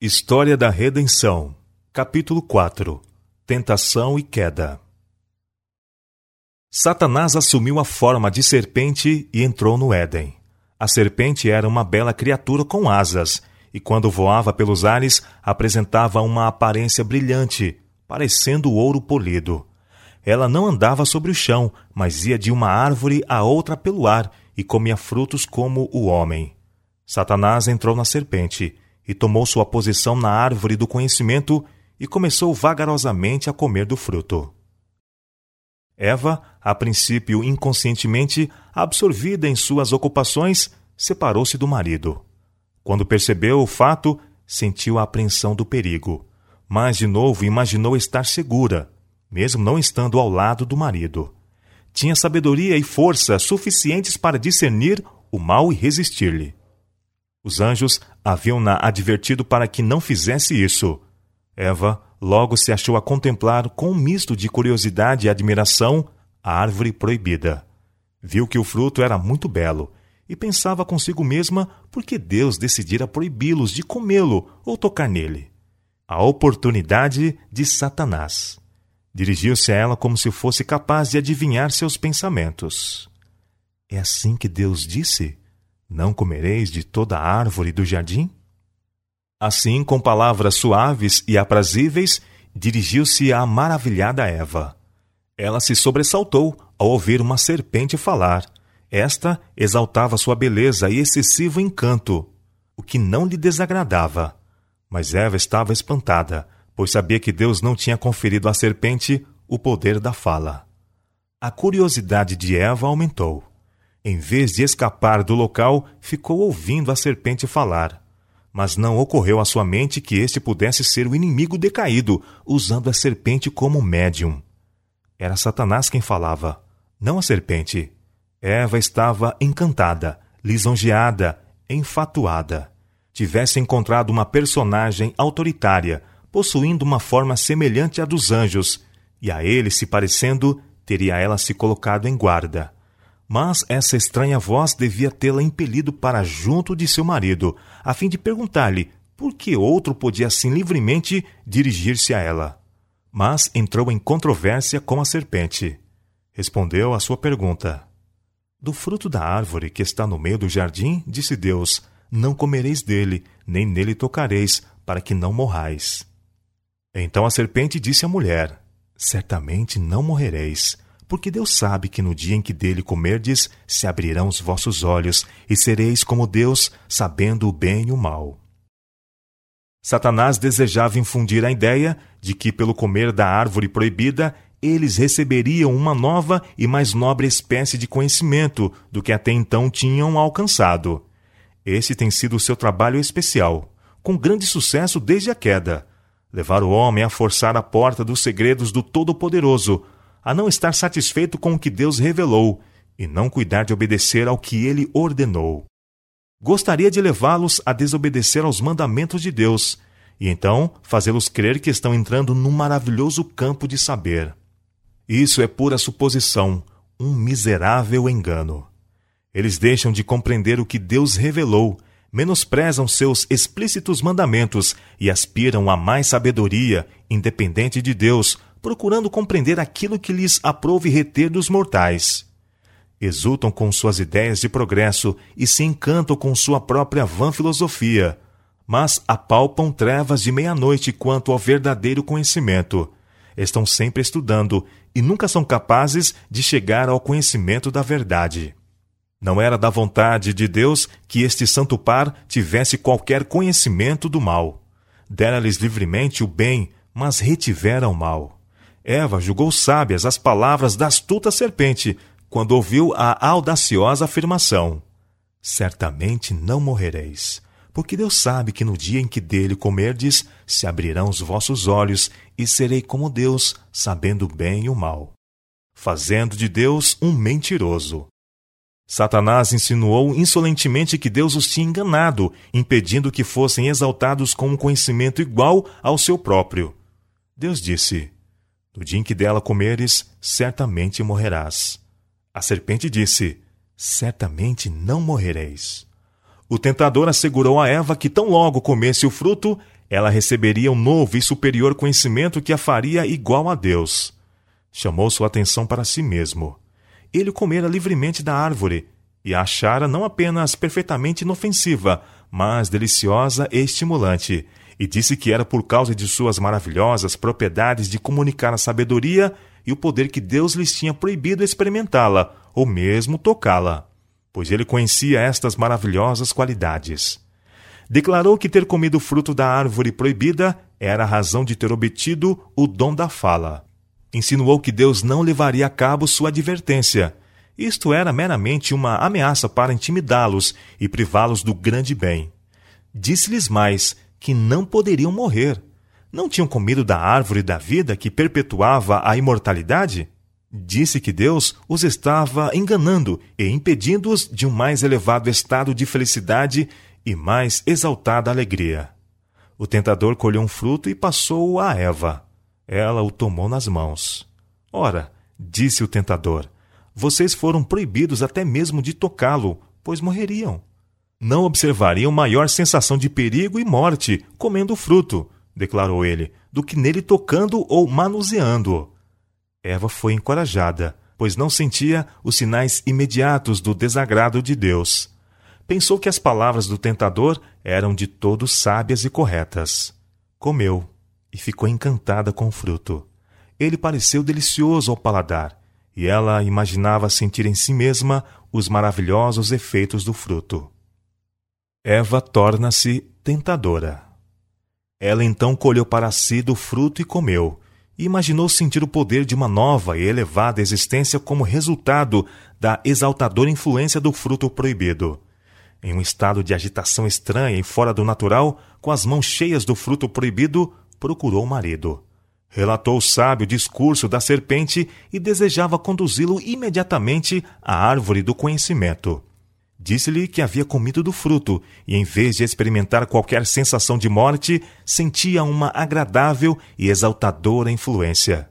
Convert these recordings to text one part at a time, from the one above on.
História da Redenção, capítulo 4 Tentação e Queda. Satanás assumiu a forma de serpente e entrou no Éden. A serpente era uma bela criatura com asas, e quando voava pelos ares apresentava uma aparência brilhante, parecendo ouro polido. Ela não andava sobre o chão, mas ia de uma árvore a outra pelo ar e comia frutos como o homem. Satanás entrou na serpente e tomou sua posição na árvore do conhecimento e começou vagarosamente a comer do fruto. Eva, a princípio inconscientemente, absorvida em suas ocupações, separou-se do marido. Quando percebeu o fato, sentiu a apreensão do perigo, mas de novo imaginou estar segura, mesmo não estando ao lado do marido. Tinha sabedoria e força suficientes para discernir o mal e resistir-lhe. Os anjos haviam-na advertido para que não fizesse isso. Eva logo se achou a contemplar com um misto de curiosidade e admiração a árvore proibida. Viu que o fruto era muito belo e pensava consigo mesma por que Deus decidira proibi-los de comê-lo ou tocar nele. A oportunidade de Satanás. Dirigiu-se a ela como se fosse capaz de adivinhar seus pensamentos. É assim que Deus disse? Não comereis de toda árvore do jardim? Assim, com palavras suaves e aprazíveis, dirigiu-se à maravilhada Eva. Ela se sobressaltou ao ouvir uma serpente falar. Esta exaltava sua beleza e excessivo encanto, o que não lhe desagradava. Mas Eva estava espantada, pois sabia que Deus não tinha conferido à serpente o poder da fala. A curiosidade de Eva aumentou. Em vez de escapar do local, ficou ouvindo a serpente falar. Mas não ocorreu à sua mente que este pudesse ser o inimigo decaído, usando a serpente como médium. Era Satanás quem falava, não a serpente. Eva estava encantada, lisonjeada, enfatuada. Tivesse encontrado uma personagem autoritária, possuindo uma forma semelhante à dos anjos, e a ele se parecendo, teria ela se colocado em guarda. Mas essa estranha voz devia tê-la impelido para junto de seu marido, a fim de perguntar-lhe por que outro podia assim livremente dirigir-se a ela. Mas entrou em controvérsia com a serpente. Respondeu à sua pergunta. Do fruto da árvore que está no meio do jardim, disse Deus, não comereis dele, nem nele tocareis, para que não morrais. Então a serpente disse à mulher: Certamente não morrereis porque Deus sabe que no dia em que dele comerdes, se abrirão os vossos olhos, e sereis como Deus, sabendo o bem e o mal. Satanás desejava infundir a ideia de que, pelo comer da árvore proibida, eles receberiam uma nova e mais nobre espécie de conhecimento do que até então tinham alcançado. Esse tem sido o seu trabalho especial, com grande sucesso desde a queda. Levar o homem a forçar a porta dos segredos do Todo-Poderoso, a não estar satisfeito com o que Deus revelou e não cuidar de obedecer ao que ele ordenou. Gostaria de levá-los a desobedecer aos mandamentos de Deus e então fazê-los crer que estão entrando num maravilhoso campo de saber. Isso é pura suposição, um miserável engano. Eles deixam de compreender o que Deus revelou, menosprezam seus explícitos mandamentos e aspiram a mais sabedoria, independente de Deus, procurando compreender aquilo que lhes aprove reter dos mortais. Exultam com suas ideias de progresso e se encantam com sua própria vã filosofia, mas apalpam trevas de meia-noite quanto ao verdadeiro conhecimento. Estão sempre estudando e nunca são capazes de chegar ao conhecimento da verdade. Não era da vontade de Deus que este santo par tivesse qualquer conhecimento do mal. Dera-lhes livremente o bem, mas retivera o mal. Eva julgou sábias as palavras da astuta serpente quando ouviu a audaciosa afirmação: Certamente não morrereis, porque Deus sabe que no dia em que dele comerdes, se abrirão os vossos olhos e serei como Deus, sabendo bem e o mal. Fazendo de Deus um mentiroso. Satanás insinuou insolentemente que Deus os tinha enganado, impedindo que fossem exaltados com um conhecimento igual ao seu próprio. Deus disse: no dia em que dela comeres, certamente morrerás. A serpente disse: Certamente não morrereis. O tentador assegurou a Eva que tão logo comesse o fruto, ela receberia um novo e superior conhecimento que a faria igual a Deus. Chamou sua atenção para si mesmo. Ele comera livremente da árvore e a achara não apenas perfeitamente inofensiva, mas deliciosa e estimulante, e disse que era por causa de suas maravilhosas propriedades de comunicar a sabedoria e o poder que Deus lhes tinha proibido experimentá-la ou mesmo tocá-la, pois ele conhecia estas maravilhosas qualidades. Declarou que ter comido o fruto da árvore proibida era a razão de ter obtido o dom da fala. Insinuou que Deus não levaria a cabo sua advertência. Isto era meramente uma ameaça para intimidá-los e privá-los do grande bem. Disse-lhes mais que não poderiam morrer não tinham comido da árvore da vida que perpetuava a imortalidade? Disse que Deus os estava enganando e impedindo-os de um mais elevado estado de felicidade e mais exaltada alegria. O tentador colheu um fruto e passou-o a Eva. Ela o tomou nas mãos. Ora, disse o tentador, vocês foram proibidos até mesmo de tocá-lo, pois morreriam. Não observariam maior sensação de perigo e morte comendo o fruto declarou ele, do que nele tocando ou manuseando-o. Eva foi encorajada, pois não sentia os sinais imediatos do desagrado de Deus. Pensou que as palavras do tentador eram de todo sábias e corretas. Comeu e ficou encantada com o fruto. Ele pareceu delicioso ao paladar, e ela imaginava sentir em si mesma os maravilhosos efeitos do fruto. Eva torna-se tentadora. Ela então colheu para si do fruto e comeu, e imaginou sentir o poder de uma nova e elevada existência como resultado da exaltadora influência do fruto proibido. Em um estado de agitação estranha e fora do natural, com as mãos cheias do fruto proibido, procurou o marido. Relatou o sábio discurso da serpente e desejava conduzi-lo imediatamente à árvore do conhecimento. Disse-lhe que havia comido do fruto e, em vez de experimentar qualquer sensação de morte, sentia uma agradável e exaltadora influência.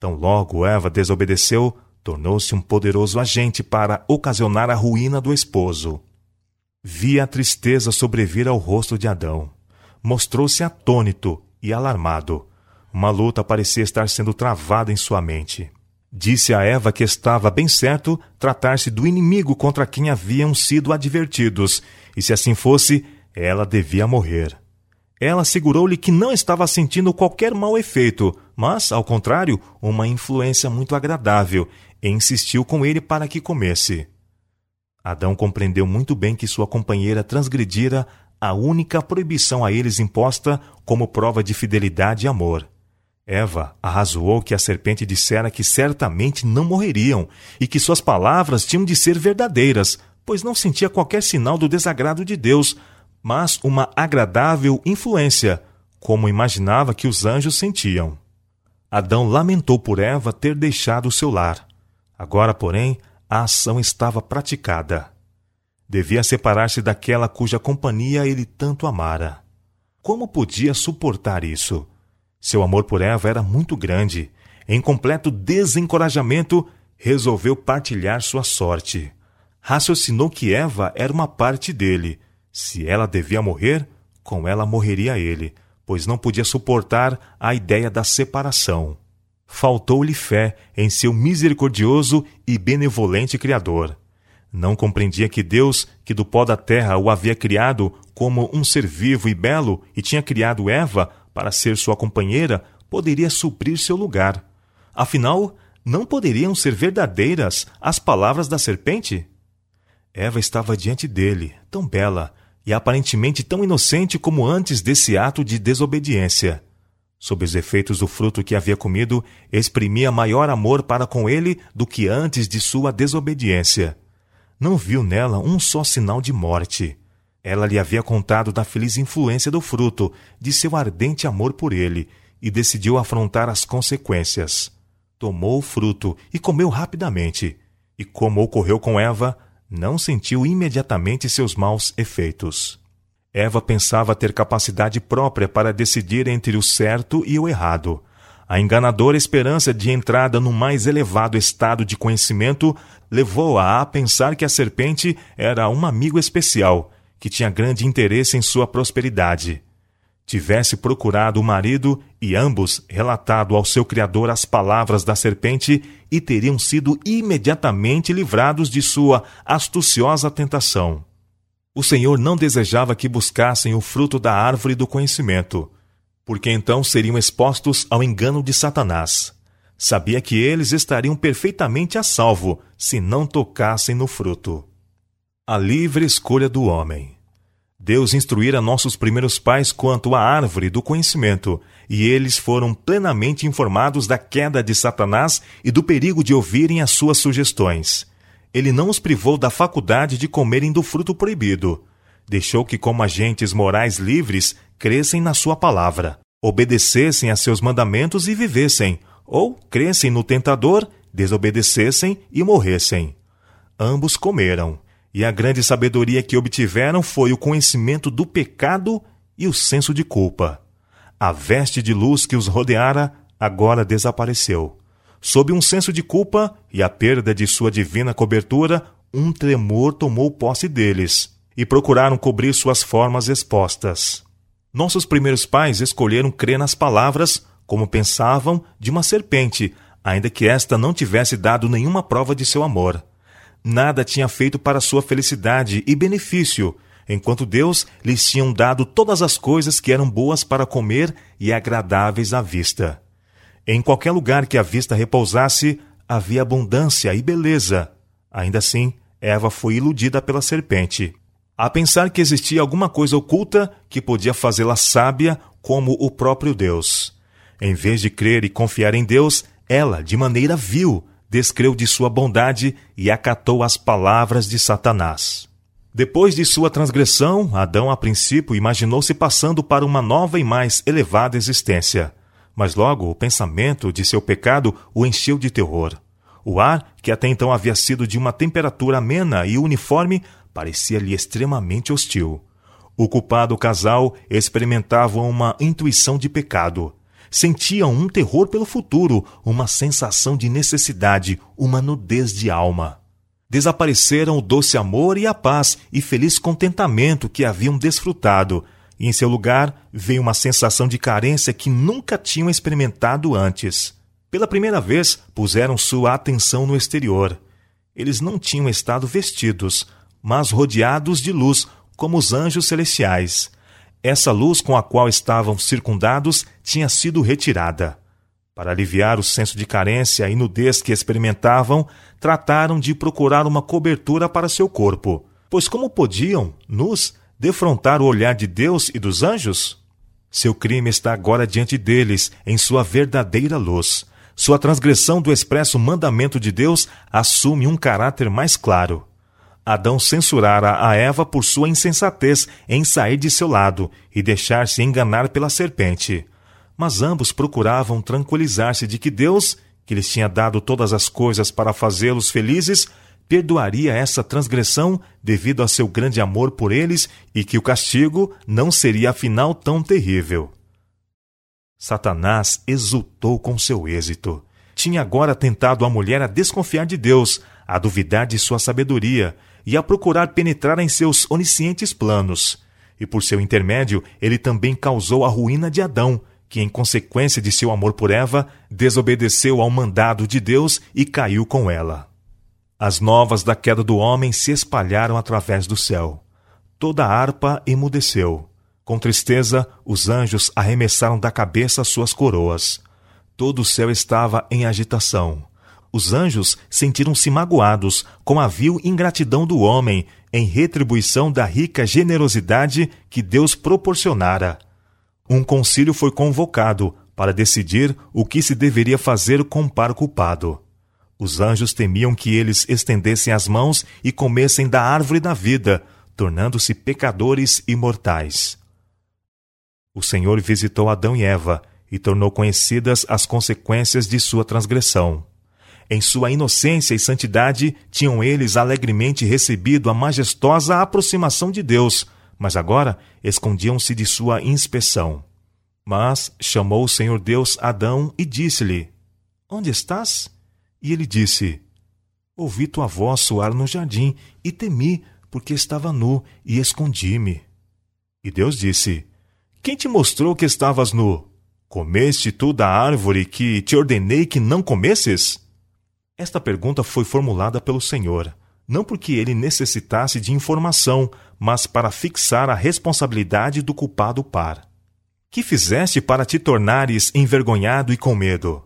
Tão logo Eva desobedeceu, tornou-se um poderoso agente para ocasionar a ruína do esposo. Via a tristeza sobrevir ao rosto de Adão. Mostrou-se atônito e alarmado. Uma luta parecia estar sendo travada em sua mente. Disse a Eva que estava bem certo tratar-se do inimigo contra quem haviam sido advertidos, e se assim fosse, ela devia morrer. Ela assegurou-lhe que não estava sentindo qualquer mau efeito, mas, ao contrário, uma influência muito agradável, e insistiu com ele para que comesse. Adão compreendeu muito bem que sua companheira transgredira a única proibição a eles imposta como prova de fidelidade e amor. Eva arrazoou que a serpente dissera que certamente não morreriam e que suas palavras tinham de ser verdadeiras, pois não sentia qualquer sinal do desagrado de Deus, mas uma agradável influência, como imaginava que os anjos sentiam. Adão lamentou por Eva ter deixado o seu lar. Agora, porém, a ação estava praticada. Devia separar-se daquela cuja companhia ele tanto amara. Como podia suportar isso? Seu amor por Eva era muito grande. Em completo desencorajamento, resolveu partilhar sua sorte. Raciocinou que Eva era uma parte dele. Se ela devia morrer, com ela morreria ele, pois não podia suportar a ideia da separação. Faltou-lhe fé em seu misericordioso e benevolente Criador. Não compreendia que Deus, que do pó da terra o havia criado como um ser vivo e belo e tinha criado Eva para ser sua companheira, poderia suprir seu lugar. Afinal, não poderiam ser verdadeiras as palavras da serpente? Eva estava diante dele, tão bela e aparentemente tão inocente como antes desse ato de desobediência. Sob os efeitos do fruto que havia comido, exprimia maior amor para com ele do que antes de sua desobediência. Não viu nela um só sinal de morte. Ela lhe havia contado da feliz influência do fruto, de seu ardente amor por ele, e decidiu afrontar as consequências. Tomou o fruto e comeu rapidamente, e como ocorreu com Eva, não sentiu imediatamente seus maus efeitos. Eva pensava ter capacidade própria para decidir entre o certo e o errado. A enganadora esperança de entrada no mais elevado estado de conhecimento levou-a a pensar que a serpente era um amigo especial que tinha grande interesse em sua prosperidade. tivesse procurado o marido e ambos relatado ao seu criador as palavras da serpente e teriam sido imediatamente livrados de sua astuciosa tentação. O Senhor não desejava que buscassem o fruto da árvore do conhecimento, porque então seriam expostos ao engano de Satanás. Sabia que eles estariam perfeitamente a salvo se não tocassem no fruto. A livre escolha do homem. Deus instruíra nossos primeiros pais quanto à árvore do conhecimento, e eles foram plenamente informados da queda de Satanás e do perigo de ouvirem as suas sugestões. Ele não os privou da faculdade de comerem do fruto proibido. Deixou que, como agentes morais livres, crescem na sua palavra, obedecessem a seus mandamentos e vivessem, ou crescem no tentador, desobedecessem e morressem. Ambos comeram e a grande sabedoria que obtiveram foi o conhecimento do pecado e o senso de culpa. A veste de luz que os rodeara agora desapareceu. Sob um senso de culpa e a perda de sua divina cobertura, um tremor tomou posse deles e procuraram cobrir suas formas expostas. Nossos primeiros pais escolheram crer nas palavras, como pensavam, de uma serpente, ainda que esta não tivesse dado nenhuma prova de seu amor nada tinha feito para sua felicidade e benefício, enquanto Deus lhes tinha dado todas as coisas que eram boas para comer e agradáveis à vista. Em qualquer lugar que a vista repousasse, havia abundância e beleza. Ainda assim, Eva foi iludida pela serpente. A pensar que existia alguma coisa oculta que podia fazê-la sábia como o próprio Deus. Em vez de crer e confiar em Deus, ela, de maneira vil, descreu de sua bondade e acatou as palavras de Satanás. Depois de sua transgressão, Adão a princípio imaginou-se passando para uma nova e mais elevada existência. Mas logo o pensamento de seu pecado o encheu de terror. O ar, que até então havia sido de uma temperatura amena e uniforme, parecia-lhe extremamente hostil. O culpado casal experimentava uma intuição de pecado sentiam um terror pelo futuro, uma sensação de necessidade, uma nudez de alma. Desapareceram o doce amor e a paz e feliz contentamento que haviam desfrutado, e em seu lugar veio uma sensação de carência que nunca tinham experimentado antes. Pela primeira vez, puseram sua atenção no exterior. Eles não tinham estado vestidos, mas rodeados de luz, como os anjos celestiais. Essa luz com a qual estavam circundados tinha sido retirada. Para aliviar o senso de carência e nudez que experimentavam, trataram de procurar uma cobertura para seu corpo, pois como podiam, nus, defrontar o olhar de Deus e dos anjos? Seu crime está agora diante deles, em sua verdadeira luz. Sua transgressão do expresso mandamento de Deus assume um caráter mais claro. Adão censurara a Eva por sua insensatez em sair de seu lado e deixar-se enganar pela serpente. Mas ambos procuravam tranquilizar-se de que Deus, que lhes tinha dado todas as coisas para fazê-los felizes, perdoaria essa transgressão devido a seu grande amor por eles e que o castigo não seria afinal tão terrível. Satanás exultou com seu êxito. Tinha agora tentado a mulher a desconfiar de Deus, a duvidar de sua sabedoria e a procurar penetrar em seus oniscientes planos. E por seu intermédio, ele também causou a ruína de Adão, que, em consequência de seu amor por Eva, desobedeceu ao mandado de Deus e caiu com ela. As novas da queda do homem se espalharam através do céu. Toda a harpa emudeceu. Com tristeza, os anjos arremessaram da cabeça suas coroas. Todo o céu estava em agitação. Os anjos sentiram-se magoados com a vil ingratidão do homem em retribuição da rica generosidade que Deus proporcionara. Um concílio foi convocado para decidir o que se deveria fazer com o par culpado. Os anjos temiam que eles estendessem as mãos e comessem da árvore da vida, tornando-se pecadores imortais. O Senhor visitou Adão e Eva e tornou conhecidas as consequências de sua transgressão. Em sua inocência e santidade, tinham eles alegremente recebido a majestosa aproximação de Deus, mas agora escondiam-se de sua inspeção. Mas chamou o Senhor Deus Adão e disse-lhe: Onde estás? E ele disse: Ouvi tua voz soar no jardim e temi, porque estava nu e escondi-me. E Deus disse: Quem te mostrou que estavas nu? Comeste tu da árvore que te ordenei que não comesses? Esta pergunta foi formulada pelo Senhor, não porque ele necessitasse de informação, mas para fixar a responsabilidade do culpado par. Que fizeste para te tornares envergonhado e com medo?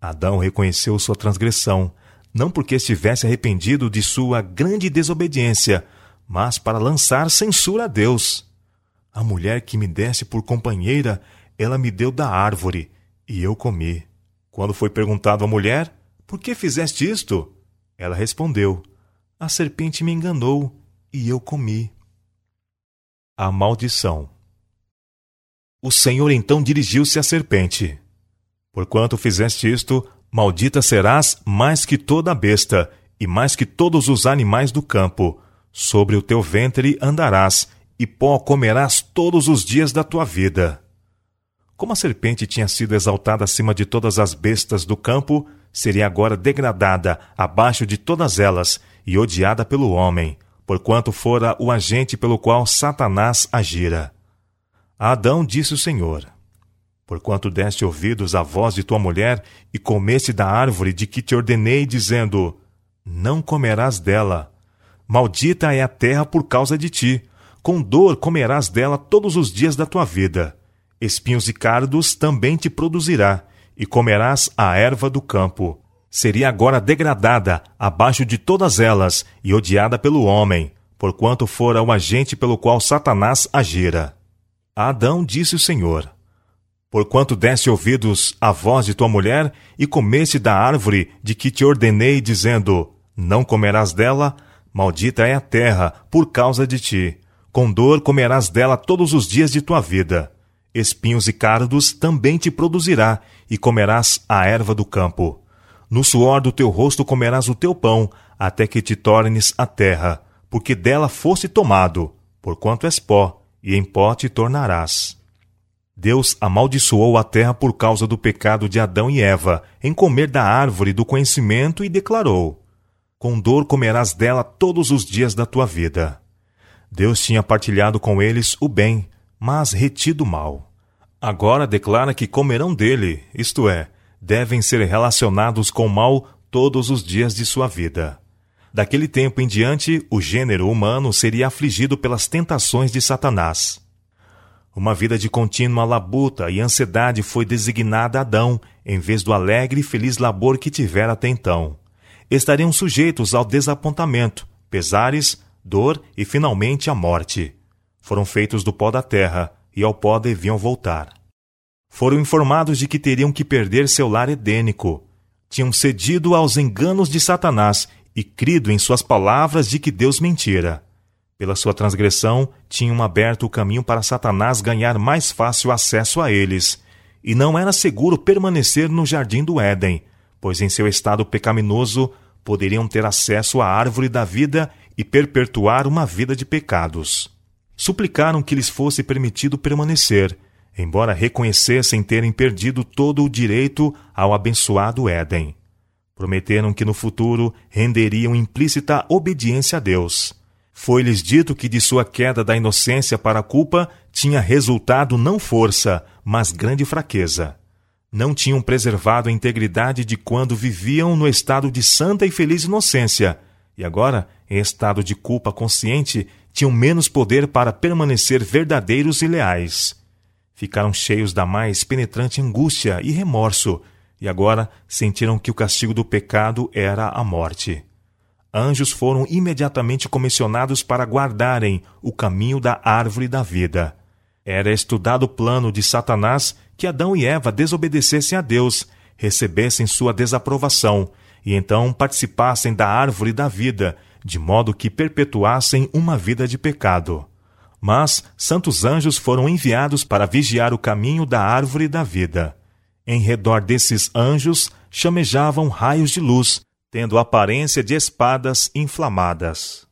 Adão reconheceu sua transgressão, não porque estivesse arrependido de sua grande desobediência, mas para lançar censura a Deus. A mulher que me desse por companheira ela me deu da árvore, e eu comi. Quando foi perguntado à mulher, por que fizeste isto? Ela respondeu, a serpente me enganou, e eu comi. A maldição. O Senhor então dirigiu-se à serpente. Porquanto fizeste isto, maldita serás mais que toda a besta, e mais que todos os animais do campo. Sobre o teu ventre andarás, e pó comerás todos os dias da tua vida. Como a serpente tinha sido exaltada acima de todas as bestas do campo, seria agora degradada abaixo de todas elas e odiada pelo homem, porquanto fora o agente pelo qual Satanás agira. A Adão disse o Senhor: Porquanto deste ouvidos à voz de tua mulher e comeste da árvore de que te ordenei, dizendo: Não comerás dela. Maldita é a terra por causa de ti. Com dor comerás dela todos os dias da tua vida espinhos e cardos também te produzirá, e comerás a erva do campo. Seria agora degradada abaixo de todas elas e odiada pelo homem, porquanto fora o agente pelo qual Satanás agira. A Adão disse o Senhor: Porquanto deste ouvidos à voz de tua mulher e comeste da árvore de que te ordenei, dizendo: Não comerás dela, maldita é a terra por causa de ti. Com dor comerás dela todos os dias de tua vida Espinhos e cardos também te produzirá, e comerás a erva do campo. No suor do teu rosto comerás o teu pão, até que te tornes a terra, porque dela foste tomado, porquanto és pó, e em pó te tornarás. Deus amaldiçoou a terra por causa do pecado de Adão e Eva, em comer da árvore do conhecimento, e declarou: Com dor comerás dela todos os dias da tua vida. Deus tinha partilhado com eles o bem, mas retido mal. Agora declara que comerão dele, isto é, devem ser relacionados com o mal todos os dias de sua vida. Daquele tempo em diante, o gênero humano seria afligido pelas tentações de Satanás. Uma vida de contínua labuta e ansiedade foi designada a Adão, em vez do alegre e feliz labor que tivera até então. Estariam sujeitos ao desapontamento, pesares, dor e finalmente à morte foram feitos do pó da terra, e ao pó deviam voltar. Foram informados de que teriam que perder seu lar edênico. Tinham cedido aos enganos de Satanás e crido em suas palavras de que Deus mentira. Pela sua transgressão, tinham aberto o caminho para Satanás ganhar mais fácil acesso a eles, e não era seguro permanecer no jardim do Éden, pois em seu estado pecaminoso poderiam ter acesso à árvore da vida e perpetuar uma vida de pecados suplicaram que lhes fosse permitido permanecer, embora reconhecessem terem perdido todo o direito ao abençoado Éden. Prometeram que no futuro renderiam implícita obediência a Deus. Foi-lhes dito que de sua queda da inocência para a culpa tinha resultado não força, mas grande fraqueza. Não tinham preservado a integridade de quando viviam no estado de santa e feliz inocência, e agora, em estado de culpa consciente, tinham menos poder para permanecer verdadeiros e leais. Ficaram cheios da mais penetrante angústia e remorso, e agora sentiram que o castigo do pecado era a morte. Anjos foram imediatamente comissionados para guardarem o caminho da árvore da vida. Era estudado o plano de Satanás que Adão e Eva desobedecessem a Deus, recebessem sua desaprovação e então participassem da árvore da vida de modo que perpetuassem uma vida de pecado. Mas santos anjos foram enviados para vigiar o caminho da árvore da vida. Em redor desses anjos chamejavam raios de luz, tendo aparência de espadas inflamadas.